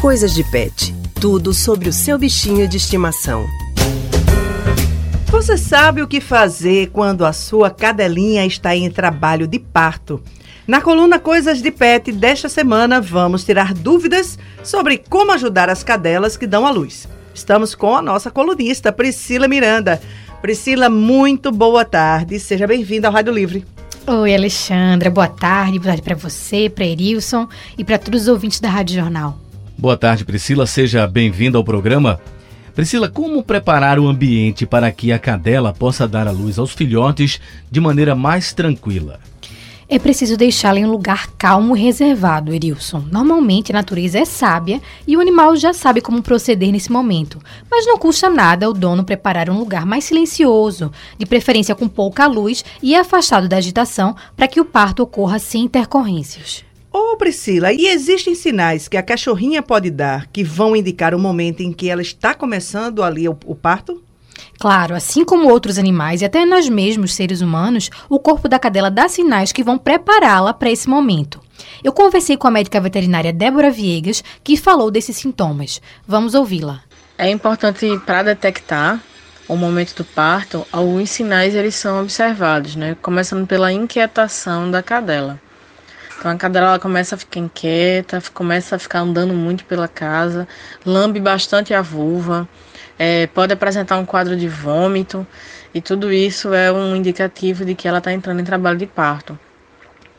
Coisas de Pet. Tudo sobre o seu bichinho de estimação. Você sabe o que fazer quando a sua cadelinha está em trabalho de parto? Na coluna Coisas de Pet desta semana, vamos tirar dúvidas sobre como ajudar as cadelas que dão à luz. Estamos com a nossa colunista Priscila Miranda. Priscila, muito boa tarde. Seja bem-vinda ao Rádio Livre. Oi, Alexandra. Boa tarde. Boa tarde para você, para Erilson e para todos os ouvintes da Rádio Jornal. Boa tarde, Priscila. Seja bem-vinda ao programa. Priscila, como preparar o ambiente para que a cadela possa dar à luz aos filhotes de maneira mais tranquila? É preciso deixá-la em um lugar calmo e reservado, Erilson. Normalmente a natureza é sábia e o animal já sabe como proceder nesse momento, mas não custa nada o dono preparar um lugar mais silencioso, de preferência com pouca luz e afastado da agitação, para que o parto ocorra sem intercorrências. Ô Priscila, e existem sinais que a cachorrinha pode dar que vão indicar o momento em que ela está começando ali o, o parto? Claro, assim como outros animais e até nós mesmos, seres humanos, o corpo da cadela dá sinais que vão prepará-la para esse momento. Eu conversei com a médica veterinária Débora Viegas, que falou desses sintomas. Vamos ouvi-la. É importante para detectar o momento do parto, alguns sinais eles são observados, né? Começando pela inquietação da cadela. Então a cadela ela começa a ficar inquieta, começa a ficar andando muito pela casa, lambe bastante a vulva, é, pode apresentar um quadro de vômito, e tudo isso é um indicativo de que ela está entrando em trabalho de parto.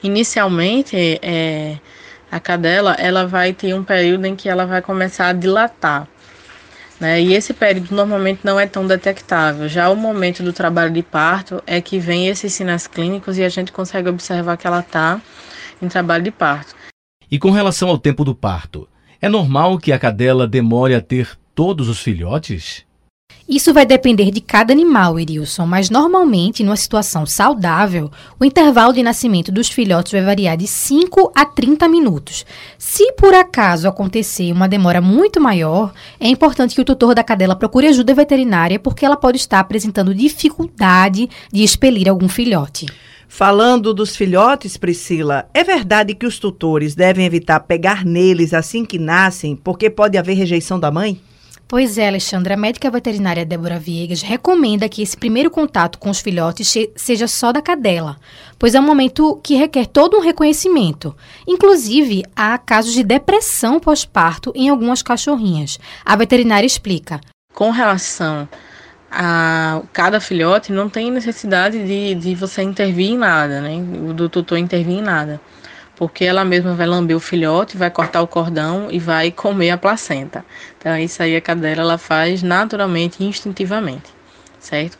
Inicialmente, é, a cadela ela vai ter um período em que ela vai começar a dilatar. Né? E esse período normalmente não é tão detectável. Já o momento do trabalho de parto é que vem esses sinais clínicos e a gente consegue observar que ela está em trabalho de parto. E com relação ao tempo do parto, é normal que a cadela demore a ter todos os filhotes? Isso vai depender de cada animal, Erilson, mas normalmente, numa situação saudável, o intervalo de nascimento dos filhotes vai variar de 5 a 30 minutos. Se por acaso acontecer uma demora muito maior, é importante que o tutor da cadela procure ajuda veterinária, porque ela pode estar apresentando dificuldade de expelir algum filhote. Falando dos filhotes, Priscila, é verdade que os tutores devem evitar pegar neles assim que nascem, porque pode haver rejeição da mãe? Pois é, Alexandra, a médica veterinária Débora Viegas recomenda que esse primeiro contato com os filhotes seja só da cadela, pois é um momento que requer todo um reconhecimento. Inclusive, há casos de depressão pós-parto em algumas cachorrinhas. A veterinária explica. Com relação a cada filhote não tem necessidade de, de você intervir em nada, né? Do tutor intervir em nada. Porque ela mesma vai lamber o filhote, vai cortar o cordão e vai comer a placenta. Então, isso aí a cadela ela faz naturalmente, instintivamente, certo?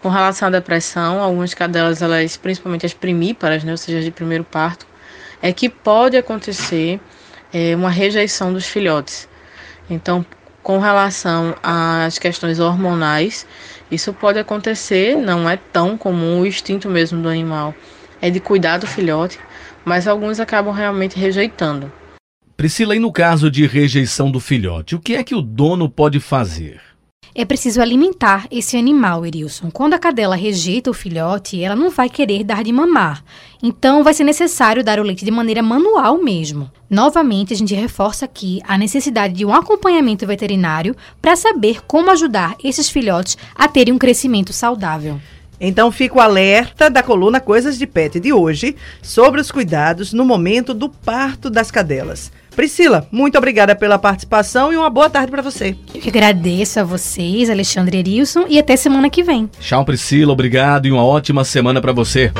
Com relação à depressão, algumas cadelas, elas, principalmente as primíparas, né, ou seja, de primeiro parto, é que pode acontecer é, uma rejeição dos filhotes. Então, com relação às questões hormonais, isso pode acontecer, não é tão comum, o instinto mesmo do animal é de cuidar do filhote, mas alguns acabam realmente rejeitando. Priscila, e no caso de rejeição do filhote, o que é que o dono pode fazer? É preciso alimentar esse animal, Erilson. Quando a cadela rejeita o filhote, ela não vai querer dar de mamar. Então, vai ser necessário dar o leite de maneira manual mesmo. Novamente, a gente reforça aqui a necessidade de um acompanhamento veterinário para saber como ajudar esses filhotes a terem um crescimento saudável. Então fica o alerta da coluna Coisas de Pet de hoje sobre os cuidados no momento do parto das cadelas. Priscila, muito obrigada pela participação e uma boa tarde para você. Eu que agradeço a vocês, Alexandre Erilson, e até semana que vem. Tchau, Priscila, obrigado e uma ótima semana para você.